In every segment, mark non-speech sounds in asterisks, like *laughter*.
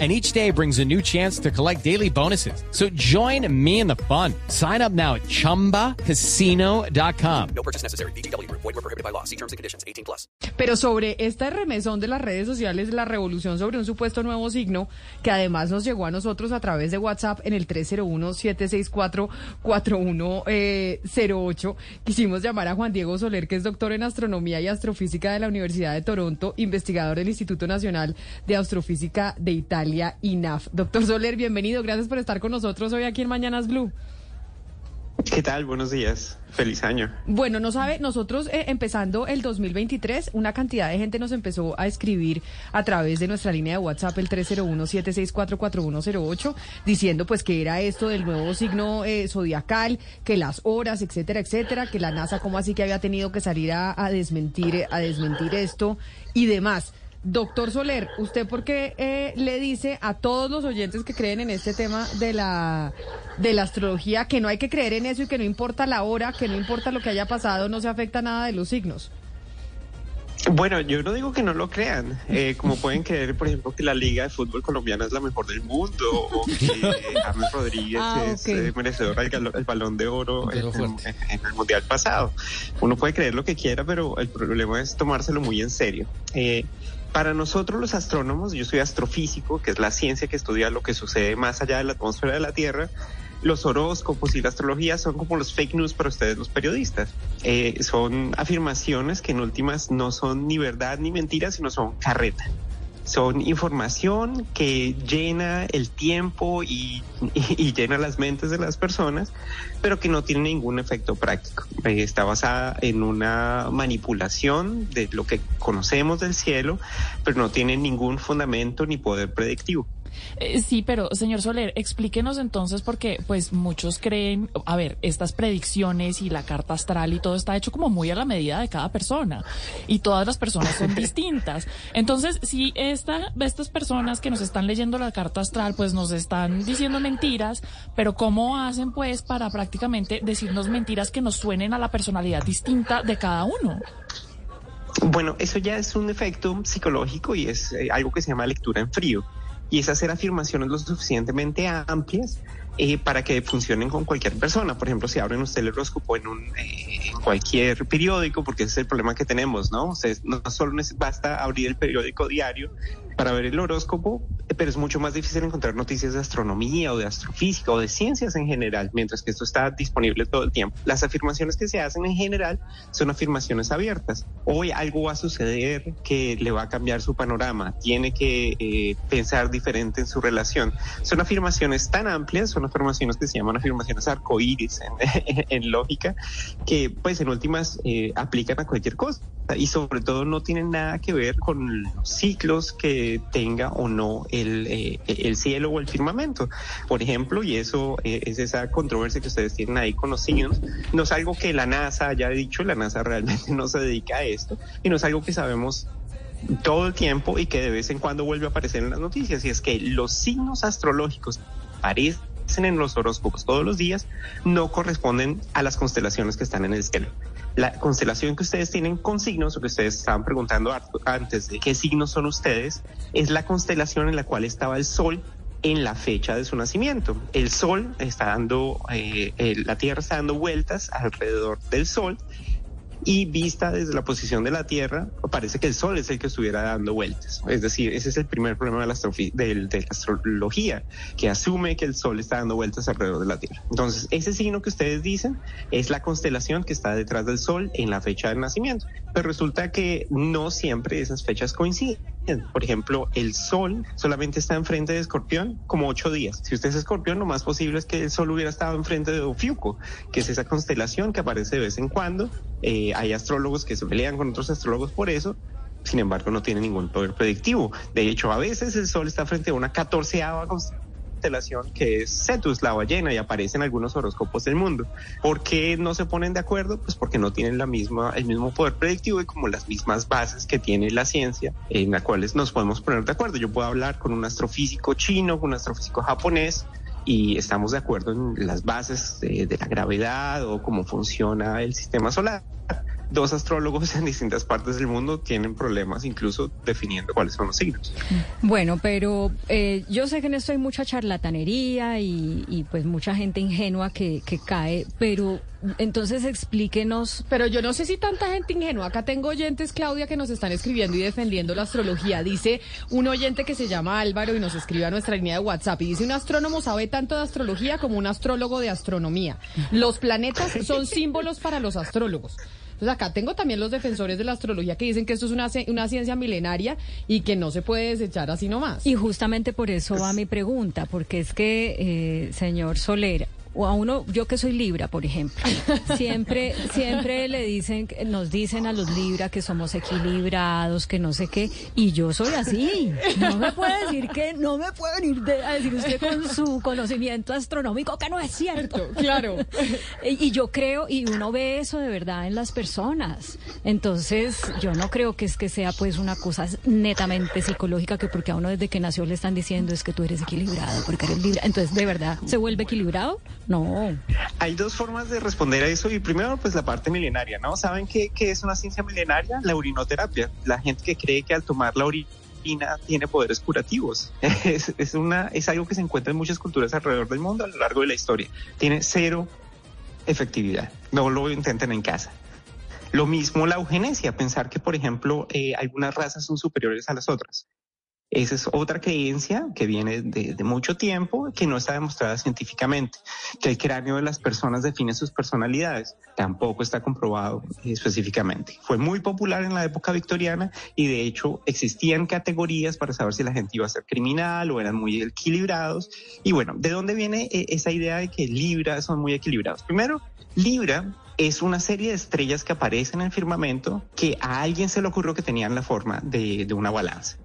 and each day brings a new chance to collect daily bonuses. So join me in the fun. Sign up now at ChumbaCasino.com. No purchase necessary. BGW. Void were prohibited by law. See terms and conditions. 18 plus. Pero sobre esta remesón de las redes sociales, la revolución sobre un supuesto nuevo signo que además nos llegó a nosotros a través de WhatsApp en el 301-764-4108, quisimos llamar a Juan Diego Soler, que es doctor en astronomía y astrofísica de la Universidad de Toronto, investigador del Instituto Nacional de Astrofísica de Italia, INAF. Doctor Soler, bienvenido. Gracias por estar con nosotros hoy aquí en Mañanas Blue. ¿Qué tal? Buenos días. Feliz año. Bueno, no sabe, nosotros eh, empezando el 2023, una cantidad de gente nos empezó a escribir a través de nuestra línea de WhatsApp, el 301-764-4108, diciendo pues que era esto del nuevo signo eh, zodiacal, que las horas, etcétera, etcétera, que la NASA como así que había tenido que salir a, a desmentir, a desmentir esto y demás. Doctor Soler, ¿usted por qué eh, le dice a todos los oyentes que creen en este tema de la, de la astrología que no hay que creer en eso y que no importa la hora, que no importa lo que haya pasado, no se afecta nada de los signos? Bueno, yo no digo que no lo crean, eh, como pueden creer, por ejemplo, que la Liga de Fútbol Colombiana es la mejor del mundo, o que *laughs* James Rodríguez Ah, es eh, merecedor del el balón de oro en, en- en el Mundial pasado. Uno puede creer lo que quiera, pero el problema es tomárselo muy en serio. Eh, para nosotros los astrónomos, yo soy astrofísico, que es la ciencia que estudia lo que sucede más allá de la atmósfera de la Tierra, los horóscopos y la astrología son como los fake news para ustedes los periodistas. Eh, son afirmaciones que en últimas no son ni verdad ni mentira, sino son carreta. Son información que llena el tiempo *laughs* y, llena las mentes de las personas, pero que no tiene ningún efecto práctico. Eh, está basada en una manipulación de lo que conocemos del cielo, pero no tiene ningún fundamento ni poder predictivo. Eh, sí, pero señor Soler, explíquenos entonces porque pues muchos creen, a ver, estas predicciones y la carta astral y todo está hecho como muy a la medida de cada persona y todas las personas son *laughs* distintas. Entonces, si esta, estas personas que nos están leyendo la carta astral pues nos están diciendo mentiras, pero ¿cómo hacen pues para prácticamente decirnos mentiras que nos suenen a la personalidad distinta de cada uno? Bueno, eso ya es un efecto psicológico y es eh, algo que se llama lectura en frío. Y es hacer afirmaciones lo suficientemente amplias eh, para que funcionen con cualquier persona. Por ejemplo, si abren usted el horóscopo en, un, eh, cualquier periódico, porque ese es el problema que tenemos, ¿no? Ustedes no solo basta abrir el periódico diario para ver el horóscopo, pero es mucho más difícil encontrar noticias de astronomía o de astrofísica o de ciencias en general, mientras que esto está disponible todo el tiempo. Las afirmaciones que se hacen en general son afirmaciones abiertas. Hoy algo va a suceder que le va a cambiar su panorama, tiene que eh, pensar diferente en su relación. Son afirmaciones tan amplias, son afirmaciones que se llaman afirmaciones arcoíris en, *laughs* en lógica, que pues en últimas eh, aplican a cualquier cosa y sobre todo no tienen nada que ver con los ciclos que tenga o no el, eh, el cielo o el firmamento. Por ejemplo, y eso eh, es esa controversia que ustedes tienen ahí con los signos, no es algo que la NASA haya dicho, la NASA realmente *laughs* no se dedica a esto, y no es algo que sabemos todo el tiempo y que de vez en cuando vuelve a aparecer en las noticias, y es que los signos astrológicos en los horóscopos todos los días no corresponden a las constelaciones que están en el cielo. La constelación que ustedes tienen con signos, o que ustedes estaban preguntando antes de qué signos son ustedes, es la constelación en la cual estaba el Sol en la fecha de su nacimiento. El Sol está dando, eh, el- la Tierra está dando vueltas alrededor del Sol y vista desde la posición de la Tierra, parece que el Sol es el que estuviera dando vueltas. Es decir, ese es el primer problema de la, del- de la astrología, que asume que el Sol está dando vueltas alrededor de la Tierra. Entonces, ese signo que ustedes dicen es la constelación que está detrás del Sol en la fecha de nacimiento. Pero resulta que no siempre esas fechas coinciden. Por ejemplo, el Sol solamente está enfrente de Escorpión como ocho días. Si usted es Escorpión, lo más posible es que el Sol hubiera estado enfrente de Ofiuco, que es esa constelación que aparece de vez en cuando. Eh, hay astrólogos que se pelean con otros astrólogos por eso. Sin embargo, no tiene ningún poder predictivo. De hecho, a veces el Sol está frente a una catorceava constelación que es Cetus, la ballena, y aparece en algunos horóscopos del mundo. ¿Por qué no se ponen de acuerdo? Pues porque no tienen la misma, el mismo poder predictivo y como las mismas bases que tiene la ciencia en las cuales nos podemos poner de acuerdo. Yo puedo hablar con un astrofísico chino, con un astrofísico japonés, y estamos de acuerdo en las bases de la gravedad o cómo funciona el sistema solar dos astrólogos *laughs* en distintas partes del mundo tienen problemas incluso definiendo cuáles son los signos. Bueno, pero eh, yo sé que en esto hay mucha charlatanería y, y pues mucha gente ingenua que, que cae, pero entonces explíquenos. Pero yo no sé si tanta gente ingenua. Acá tengo oyentes, Claudia, que nos están escribiendo y defendiendo la astrología. Dice un oyente que se llama Álvaro y nos escribe a nuestra línea de WhatsApp. Y dice, un astrónomo sabe tanto de astrología como un astrólogo de astronomía. Los planetas son símbolos para los astrólogos. Entonces acá tengo también los defensores de la astrología que dicen que esto es una, una ciencia milenaria y que no se puede desechar así nomás. Y justamente por eso va mi pregunta, porque es que, eh, señor Soler, o a uno, yo que soy Libra, por ejemplo, *laughs* siempre, siempre le dicen, nos dicen a los Libra que somos equilibrados, que no sé qué, y yo soy así. No me puede decir que, no me puede venir a decir usted con su conocimiento astronómico que no es cierto. Claro. *laughs* Y yo creo, y uno ve eso de verdad en las personas. Entonces, yo no creo que es que sea pues una cosa netamente psicológica, que porque a uno desde que nació le están diciendo es que tú eres equilibrado, porque eres Libra. Entonces, ¿de verdad se vuelve equilibrado? No. Hay dos formas de responder a eso y primero pues la parte milenaria, ¿no? ¿Saben qué, qué es una ciencia milenaria? La urinoterapia. La gente que cree que al tomar la orina tiene poderes curativos. *laughs* Es, es, una, es algo que se encuentra en muchas culturas alrededor del mundo a lo largo de la historia. Tiene cero efectividad. No lo intenten en casa. Lo mismo la eugenesia, pensar que, por ejemplo, eh, algunas razas son superiores a las otras. Esa es otra creencia que viene de, mucho tiempo, que no está demostrada científicamente, que el cráneo de las personas define sus personalidades. Tampoco está comprobado específicamente. Fue muy popular en la época victoriana y de hecho existían categorías para saber si la gente iba a ser criminal o eran muy equilibrados. Y bueno, ¿de dónde viene esa idea de que Libra son muy equilibrados? Primero, Libra es una serie de estrellas que aparecen en el firmamento que a alguien se le ocurrió que tenían la forma de, de una balanza.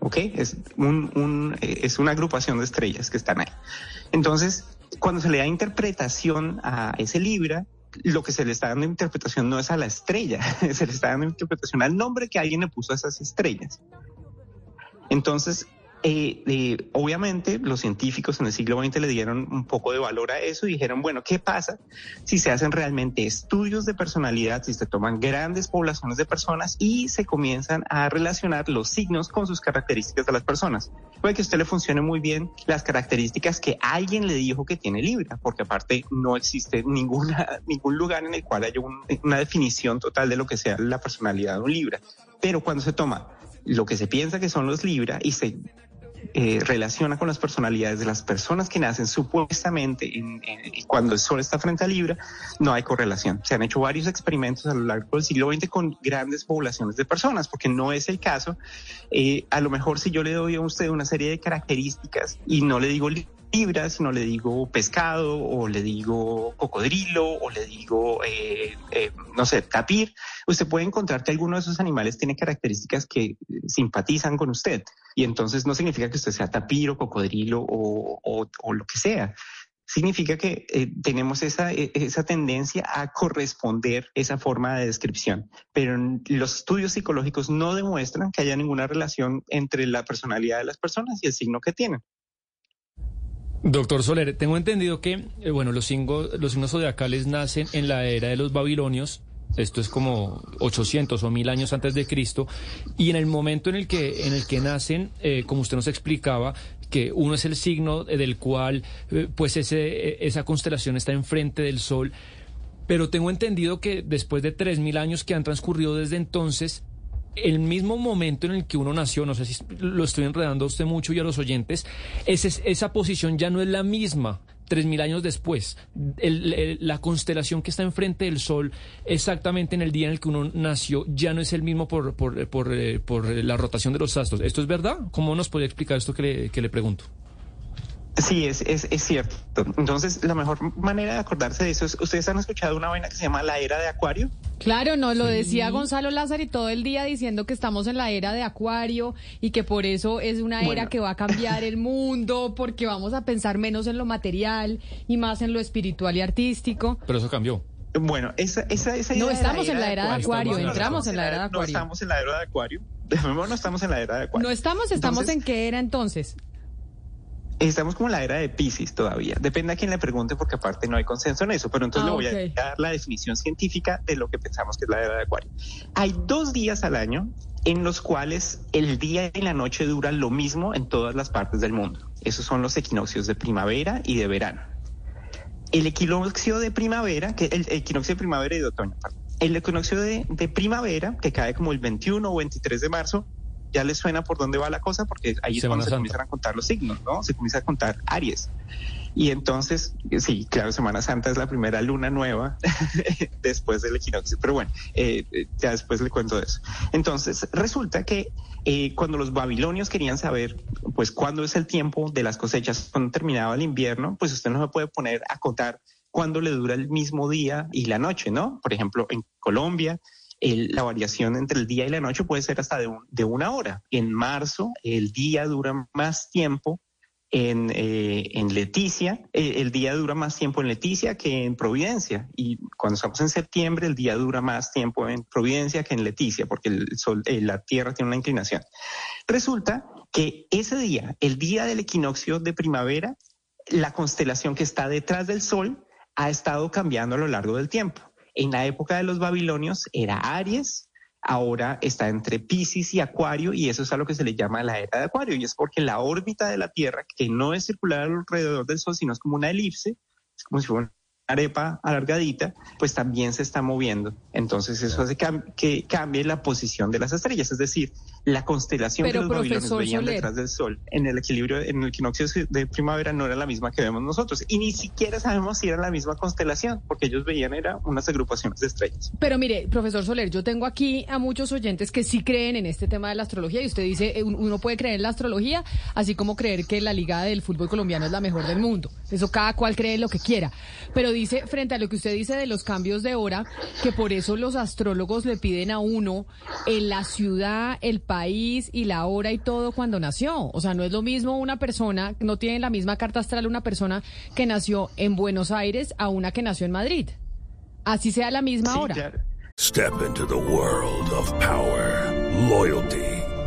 ¿Ok? Es, un, un, es una agrupación de estrellas que están ahí. Entonces, cuando se le da interpretación a ese Libra, lo que se le está dando interpretación no es a la estrella, *laughs* se le está dando interpretación al nombre que alguien le puso a esas estrellas. Entonces, eh, eh, obviamente los científicos en el siglo XX le dieron un poco de valor a eso y dijeron, bueno, ¿qué pasa si se hacen realmente estudios de personalidad, si se toman grandes poblaciones de personas y se comienzan a relacionar los signos con sus características de las personas? Puede que a usted le funcione muy bien las características que alguien le dijo que tiene Libra, porque aparte no existe *laughs* ningún lugar en el cual haya un, una definición total de lo que sea la personalidad de un Libra. Pero cuando se toma lo que se piensa que son los Libra y se eh, relaciona con las personalidades de las personas que nacen supuestamente en, cuando el Sol está frente a Libra, no hay correlación. Se han hecho varios experimentos a lo largo del siglo XX con grandes poblaciones de personas, porque no es el caso. Eh, a lo mejor si yo le doy a usted una serie de características y no le digo libra, sino le digo pescado o le digo cocodrilo o le digo, eh, eh, no sé, tapir, usted puede encontrar que alguno de esos animales tiene características que simpatizan con usted. Y entonces no significa que usted sea tapir o cocodrilo o, lo que sea. Significa que eh, tenemos esa, esa tendencia a corresponder esa forma de descripción. Pero los estudios psicológicos no demuestran que haya ninguna relación entre la personalidad de las personas y el signo que tienen. Doctor Soler, tengo entendido que, eh, bueno, los, signos, los signos zodiacales nacen en la era de los babilonios, esto es como 800 o 1000 años antes de Cristo, y en el momento en el que, en el que nacen, eh, como usted nos explicaba, que uno es el signo del cual, eh, pues, ese, esa constelación está enfrente del Sol, pero tengo entendido que después de 3000 años que han transcurrido desde entonces, el mismo momento en el que uno nació, no sé si lo estoy enredando a usted mucho y a los oyentes, esa posición ya no es la misma tres mil años después. La constelación que está enfrente del Sol, exactamente en el día en el que uno nació, ya no es el mismo por, por, por, por la rotación de los astros. ¿Esto es verdad? ¿Cómo nos puede explicar esto que le pregunto? Sí, es, es, es cierto. Entonces, la mejor manera de acordarse de eso es, ¿ustedes han escuchado una vaina que se llama la era de Acuario? Claro, no, lo decía Gonzalo Lázaro y todo el día diciendo que estamos en la era de Acuario y que por eso es una era Bueno. que va a cambiar el mundo, porque vamos a pensar menos en lo material y más en lo espiritual y artístico. Pero eso cambió. Bueno, esa, esa, esa No, idea de estamos en la era de Acuario, Estamos en la- entramos en la era de No Acuario. estamos en la era de Acuario. *laughs* De nuevo, no estamos en la era de Acuario. No estamos, estamos Entonces, en qué era entonces. Estamos como en la era de Pisces todavía. Depende a quien le pregunte, porque aparte no hay consenso en eso. Pero entonces Ah, le voy ok. a dar la definición científica de lo que pensamos que es la era de Acuario. Hay dos días al año en los cuales el día y la noche duran lo mismo en todas las partes del mundo. Esos son los equinoccios de primavera y de verano. El equinoccio de primavera, que el equinoccio de primavera y de otoño, perdón. El equinoccio de, de primavera, que cae como el 21 o 23 de marzo, ya les suena por dónde va la cosa, porque ahí es cuando se comienzan a contar los signos, ¿no? Se comienza a contar Aries. Y entonces, sí, claro, Semana Santa es la primera luna nueva *laughs* después del equinoccio. Pero bueno, eh, eh, ya después le cuento de eso. Entonces, resulta que eh, cuando los babilonios querían saber, pues, cuándo es el tiempo de las cosechas, cuando terminaba el invierno, pues usted no se puede poner a contar cuándo le dura el mismo día y la noche, ¿no? Por ejemplo, en Colombia, el- la variación entre el día y la noche puede ser hasta de, un- de una hora. En marzo, el día dura más tiempo en, eh, en Leticia, eh, el día dura más tiempo en Leticia que en Providencia. Y cuando estamos en septiembre, el día dura más tiempo en Providencia que en Leticia, porque el sol, eh, la Tierra tiene una inclinación. Resulta que ese día, el día del equinoccio de primavera, la constelación que está detrás del Sol ha estado cambiando a lo largo del tiempo. En la época de los babilonios era Aries, ahora está entre Pisces y Acuario y eso es a lo que se le llama la era de Acuario y es porque la órbita de la Tierra, que no es circular alrededor del Sol, sino es como una elipse, es como si fuera arepa alargadita, pues también se está moviendo. Entonces eso hace cam- que cambie la posición de las estrellas, es decir, la constelación Pero, que los babilonios profesor veían Soler. detrás del Sol en el equilibrio, en el equinoccio de primavera no era la misma que vemos nosotros y ni siquiera sabemos si era la misma constelación, porque ellos veían era unas agrupaciones de estrellas. Pero mire, profesor Soler, yo tengo aquí a muchos oyentes que sí creen en este tema de la astrología y usted dice, eh, un- uno puede creer en la astrología, así como creer que la liga del fútbol colombiano es la mejor del mundo. Eso cada cual cree lo que quiera. Pero dice, frente a lo que usted dice de los cambios de hora, que por eso los astrólogos le piden a uno en la ciudad, el país y la hora y todo cuando nació. O sea, no es lo mismo una persona, no tiene la misma carta astral una persona que nació en Buenos Aires a una que nació en Madrid. Así sea la misma hora. Step into the world of power, loyalty,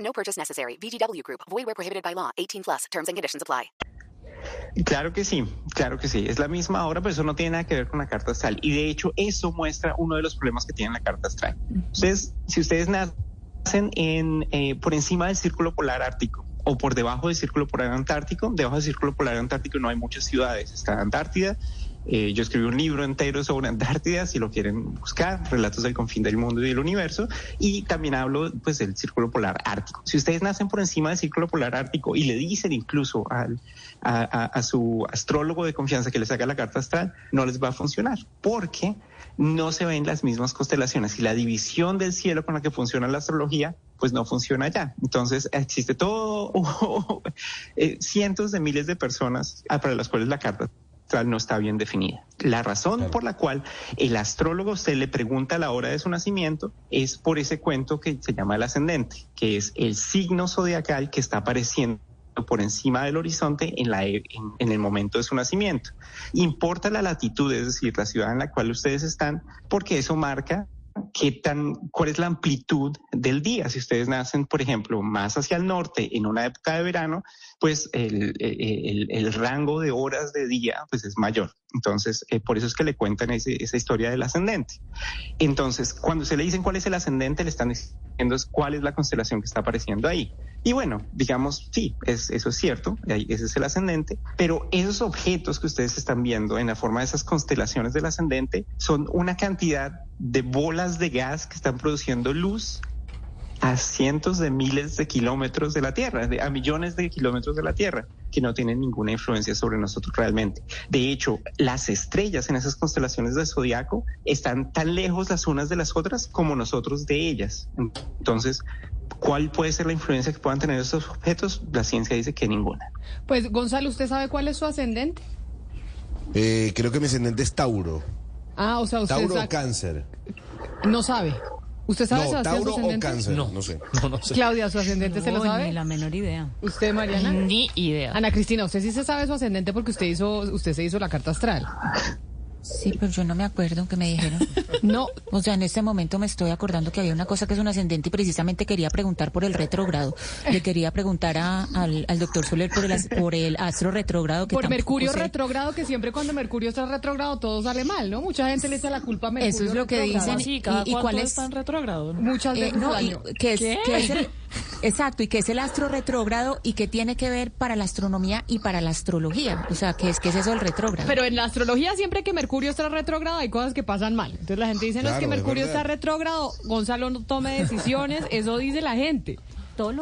No purchase necessary. VGW Group. Void where prohibited by law. 18 plus. Terms and conditions apply. Claro que sí, claro que sí. Es la misma hora, pero eso no tiene nada que ver con la carta astral. Y de hecho, eso muestra uno de los problemas que tiene la carta astral. Ustedes, si ustedes nacen en, eh, por encima del círculo polar ártico o por debajo del círculo polar antártico, debajo del círculo polar antártico no hay muchas ciudades. Está Antártida. eh, yo escribí un libro entero sobre Antártida, si lo quieren buscar, Relatos del Confín del Mundo y del Universo, y también hablo pues del Círculo Polar Ártico. Si ustedes nacen por encima del Círculo Polar Ártico y le dicen incluso al, a, a- a su astrólogo de confianza que les haga la carta astral, no les va a funcionar, porque no se ven las mismas constelaciones y la división del cielo con la que funciona la astrología, pues no funciona ya. Entonces existe todo, *laughs* eh, cientos de miles de personas para las cuales la carta no está bien definida. La razón por la cual el astrólogo usted le pregunta la hora de su nacimiento es por ese cuento que se llama el ascendente, que es el signo zodiacal que está apareciendo por encima del horizonte en, la, e- en, el momento de su nacimiento. Importa la latitud, es decir, la ciudad en la cual ustedes están, porque eso marca qué tan, cuál es la amplitud del día. Si ustedes nacen, por ejemplo, más hacia el norte en una época de verano, pues el, el- el rango de horas de día pues es mayor. Entonces, eh, por eso es que le cuentan ese- esa historia del ascendente. Entonces, cuando se le dicen cuál es el ascendente, le están diciendo cuál es la constelación que está apareciendo ahí. Y bueno, digamos, sí, es, eso es cierto, ese es el ascendente, pero esos objetos que ustedes están viendo en la forma de esas constelaciones del ascendente son una cantidad de bolas de gas que están produciendo luz a cientos de miles de kilómetros de la Tierra, a millones de kilómetros de la Tierra, que no tienen ninguna influencia sobre nosotros realmente. De hecho, las estrellas en esas constelaciones del zodiaco están tan lejos las unas de las otras como nosotros de ellas. Entonces, ¿cuál puede ser la influencia que puedan tener estos objetos? La ciencia dice que ninguna. Pues, Gonzalo, ¿usted sabe cuál es su ascendente? Eh, creo que mi ascendente es Tauro. Ah, o sea, usted Tauro o Cáncer. no sabe. ¿Usted sabe, No, Sebastián, su Tauro o ascendente? Cáncer. No. No, sé. *laughs* No, no sé. Claudia, ¿su ascendente se lo No, sabe? Ni la menor idea. ¿Usted, Mariana? Ni idea. Ana Cristina, usted sí se sabe su ascendente porque usted hizo, usted se hizo la carta astral. Sí, pero yo no me acuerdo que me dijeron. *laughs* No, O sea, en este momento me estoy acordando que había una cosa que es un ascendente y precisamente quería preguntar por el retrógrado. Le quería preguntar a- al, al doctor Soler por el, por el astro retrógrado. Que por Mercurio sé. retrógrado, que siempre cuando Mercurio está retrógrado todo sale mal, ¿no? Mucha gente le echa la culpa a Mercurio Eso es lo que dicen. Sí, cada ¿Y- y cuál es? retrógrado. ¿no? Muchas Eh, veces no, y que es, ¿Qué? que es el, *laughs* exacto, y que es el astro retrógrado y que tiene que ver para la astronomía y para la astrología. O sea, que es, que es eso del retrógrado. Pero en la astrología siempre que Mercurio está retrógrado hay cosas que pasan mal. Entonces la gente dice, no es que es Mercurio está retrógrado, Gonzalo no tome decisiones, *laughs* eso dice la gente.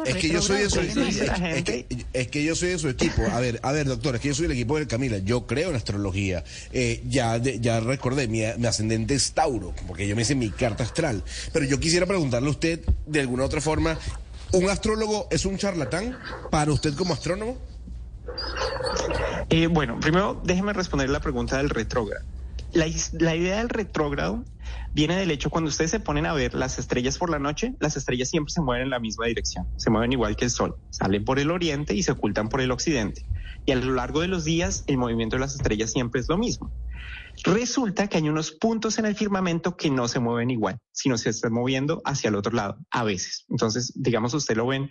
Es que yo soy de su es, gente. que, es que yo soy de su equipo. A ver, a ver, doctor, es que yo soy del equipo de Camila. Yo creo en astrología. Eh, ya, de- ya recordé, mi, mi ascendente es Tauro, porque yo me hice mi carta astral. Pero yo quisiera preguntarle a usted, de alguna otra forma, ¿un astrólogo es un charlatán para usted como astrónomo? Eh, bueno, primero déjeme responder la pregunta del retrógrado. La, la idea del retrógrado viene del hecho cuando ustedes se ponen a ver las estrellas por la noche, las estrellas siempre se mueven en la misma dirección, se mueven igual que el sol, salen por el oriente y se ocultan por el occidente. Y a lo largo de los días el movimiento de las estrellas siempre es lo mismo. Resulta que hay unos puntos en el firmamento que no se mueven igual, sino se están moviendo hacia el otro lado, a veces. Entonces, digamos, usted lo ven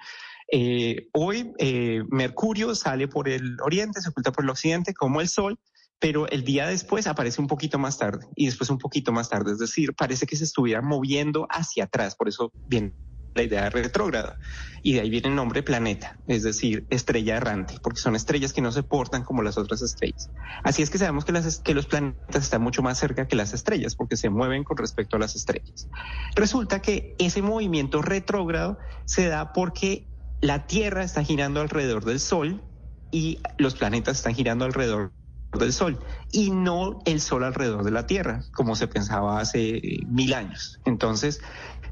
eh, hoy eh, Mercurio sale por el oriente, se oculta por el occidente como el Sol, pero el día después aparece un poquito más tarde y después un poquito más tarde. Es decir, parece que se estuviera moviendo hacia atrás, por eso viene la idea de retrógrado. Y de ahí viene el nombre planeta, es decir, estrella errante, porque son estrellas que no se portan como las otras estrellas. Así es que sabemos que, las, que los planetas están mucho más cerca que las estrellas, porque se mueven con respecto a las estrellas. Resulta que ese movimiento retrógrado se da porque la Tierra está girando alrededor del Sol y los planetas están girando alrededor del Sol y no el Sol alrededor de la Tierra, como se pensaba hace mil años. Entonces,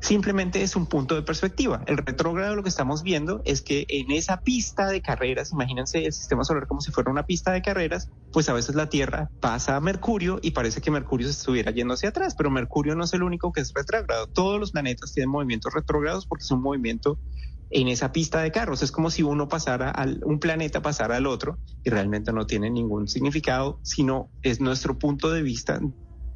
simplemente es un punto de perspectiva. El retrógrado lo que estamos viendo es que en esa pista de carreras, imagínense el sistema solar como si fuera una pista de carreras, pues a veces la Tierra pasa a Mercurio y parece que Mercurio se estuviera yendo hacia atrás, pero Mercurio no es el único que es retrógrado. Todos los planetas tienen movimientos retrógrados porque es un movimiento en esa pista de carros. Es como si uno pasara al, un planeta pasara al otro y realmente no tiene ningún significado, sino es nuestro punto de vista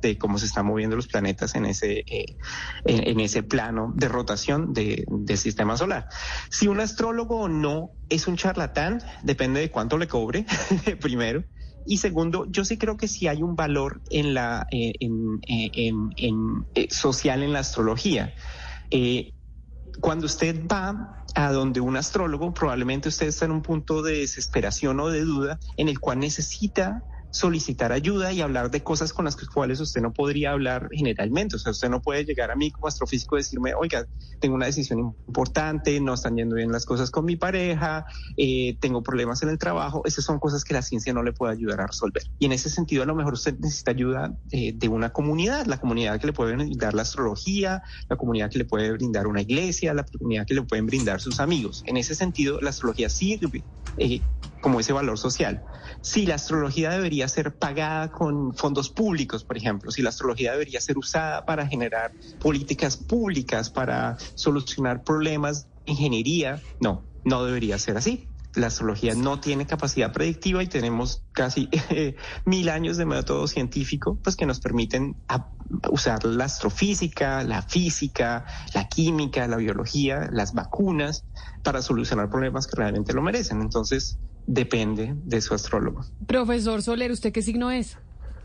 de cómo se están moviendo los planetas en ese, eh, en, ese plano de rotación de- del sistema solar. Si un astrólogo no es un charlatán, depende de cuánto le cobre, *laughs* primero. Y segundo, yo sí creo que sí hay un valor en la, eh, en, eh, en- eh, social en la astrología. Cuando usted va a donde un astrólogo, probablemente usted está en un punto de desesperación o de duda en el cual necesita solicitar ayuda y hablar de cosas con las cuales usted no podría hablar generalmente. O sea, usted no puede llegar a mí como astrofísico y decirme, oiga, tengo una decisión importante, no están yendo bien las cosas con mi pareja, eh, tengo problemas en el trabajo. Esas son cosas que la ciencia no le puede ayudar a resolver. Y en ese sentido, a lo mejor usted necesita ayuda eh, de una comunidad, la comunidad que le puede brindar la astrología, la comunidad que le puede brindar una iglesia, la comunidad que le pueden brindar sus amigos. En ese sentido, la astrología sirve eh, como ese valor social. Si la astrología debería ser pagada con fondos públicos, por ejemplo, si la astrología debería ser usada para generar políticas públicas, para solucionar problemas de ingeniería, no, no debería ser así. La astrología no tiene capacidad predictiva y tenemos casi *laughs* eh, mil años de método científico pues, que nos permiten usar la astrofísica, la física, la química, la biología, las vacunas para solucionar problemas que realmente lo merecen. Entonces, depende de su astrólogo. Profesor Soler, ¿usted qué signo es?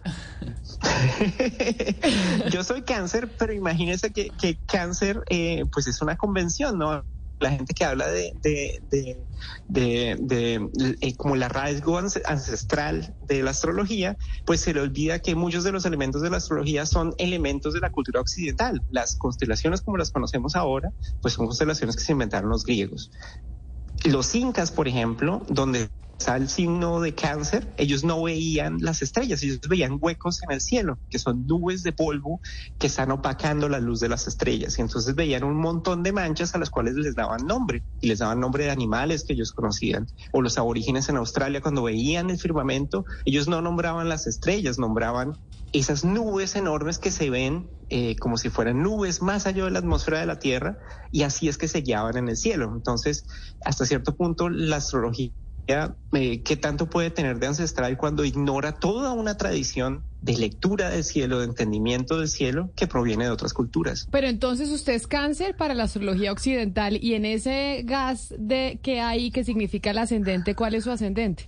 *laughs* Yo soy cáncer, pero imagínese que, que cáncer eh, pues es una convención, ¿no? la gente que habla de, de, de, de, de, eh, como la rasgo ancestral de la astrología, pues se le olvida que muchos de los elementos de la astrología son elementos de la cultura occidental. Las constelaciones como las conocemos ahora, pues son constelaciones que se inventaron los griegos. Los incas, por ejemplo, donde el signo de cáncer, ellos no veían las estrellas, ellos veían huecos en el cielo, que son nubes de polvo que están opacando la luz de las estrellas. Y entonces veían un montón de manchas a las cuales les daban nombre, y les daban nombre de animales que ellos conocían. O los aborígenes en Australia, cuando veían el firmamento, ellos no nombraban las estrellas, nombraban esas nubes enormes que se ven eh, como si fueran nubes más allá de la atmósfera de la Tierra, y así es que se guiaban en el cielo. Entonces, hasta cierto punto, la astrología eh, qué tanto puede tener de ancestral cuando ignora toda una tradición de lectura del cielo, de entendimiento del cielo que proviene de otras culturas. Pero entonces usted es cáncer para la astrología occidental y en ese gas de que hay que significa el ascendente, ¿cuál es su ascendente?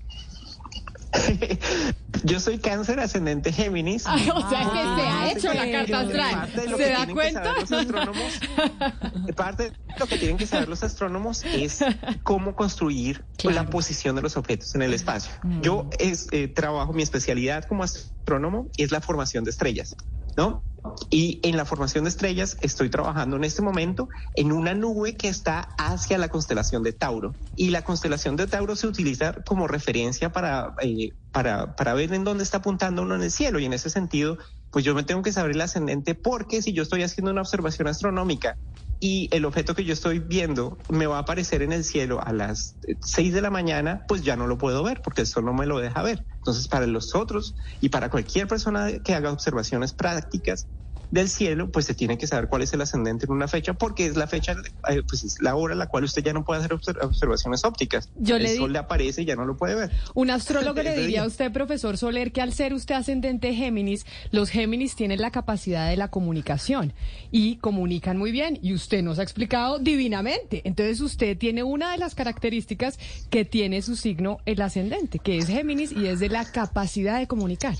*laughs* Yo soy cáncer ascendente Géminis. o sea que se ha hecho la carta astral. ¿Se da cuenta? *laughs* parte de lo que tienen que saber los astrónomos es cómo construir la posición de los objetos en el espacio. Mm. Yo es, eh, trabajo, mi especialidad como astrónomo es la formación de estrellas, ¿no? Y en la formación de estrellas estoy trabajando en este momento en una nube que está hacia la constelación de Tauro. Y la constelación de Tauro se utiliza como referencia para, eh, para, para ver en dónde está apuntando uno en el cielo. Y en ese sentido, pues yo me tengo que saber el ascendente porque si yo estoy haciendo una observación astronómica y el objeto que yo estoy viendo me va a aparecer en el cielo a las 6 de la mañana, pues ya no lo puedo ver porque el sol no me lo deja ver. Entonces, para los otros y para cualquier persona que haga observaciones prácticas, del cielo, pues se tiene que saber cuál es el ascendente en una fecha, porque es la fecha, eh, pues es la hora en la cual usted ya no puede hacer observaciones ópticas. Yo el sol le aparece y ya no lo puede ver. Un astrólogo *laughs* le diría a usted, profesor Soler, que al ser usted ascendente Géminis, los Géminis tienen la capacidad de la comunicación y comunican muy bien, y usted nos ha explicado divinamente. Entonces usted tiene una de las características que tiene su signo el ascendente, que es Géminis y es de la capacidad de comunicar.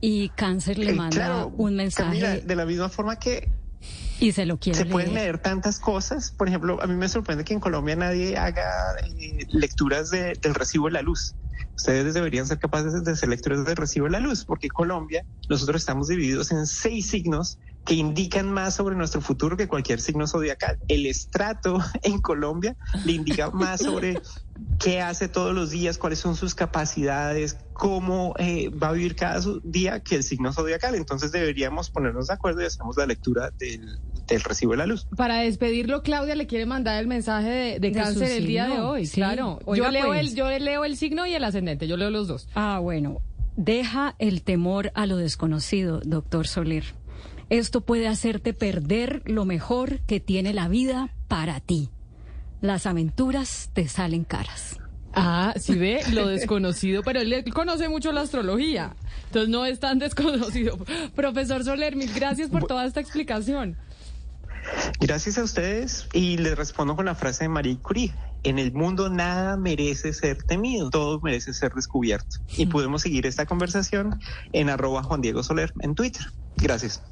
Y Cáncer le manda un mensaje. de la misma forma que y se lo quiere Se pueden leer tantas cosas. Por ejemplo, a mí me sorprende que en Colombia nadie haga eh, lecturas del recibo de la luz. Ustedes deberían ser capaces de hacer lecturas del recibo de la luz, porque Colombia, nosotros estamos divididos en seis signos que indican más sobre nuestro futuro que cualquier signo zodiacal. El estrato *laughs* en Colombia le indica más sobre qué hace todos los días, cuáles son sus capacidades, cómo eh, va a vivir cada día que el signo zodiacal. Entonces deberíamos ponernos de acuerdo y hacemos la lectura del, recibo de la luz. Para despedirlo, Claudia le quiere mandar el mensaje de, cáncer el día de hoy. claro. yo, leo el, yo leo el signo y el ascendente, yo leo los dos. Ah, bueno. Deja el temor a lo desconocido, doctor Soler. Esto puede hacerte perder lo mejor que tiene la vida para ti. Las aventuras te salen caras. Ah, sí ve, lo desconocido, pero él conoce mucho la astrología, entonces no es tan desconocido. *laughs* Profesor Soler, mil gracias por toda esta explicación. Gracias a ustedes y les respondo con la frase de Marie Curie. En el mundo nada merece ser temido, todo merece ser descubierto. Y podemos seguir esta conversación en arroba Juan Diego Soler en Twitter. Gracias.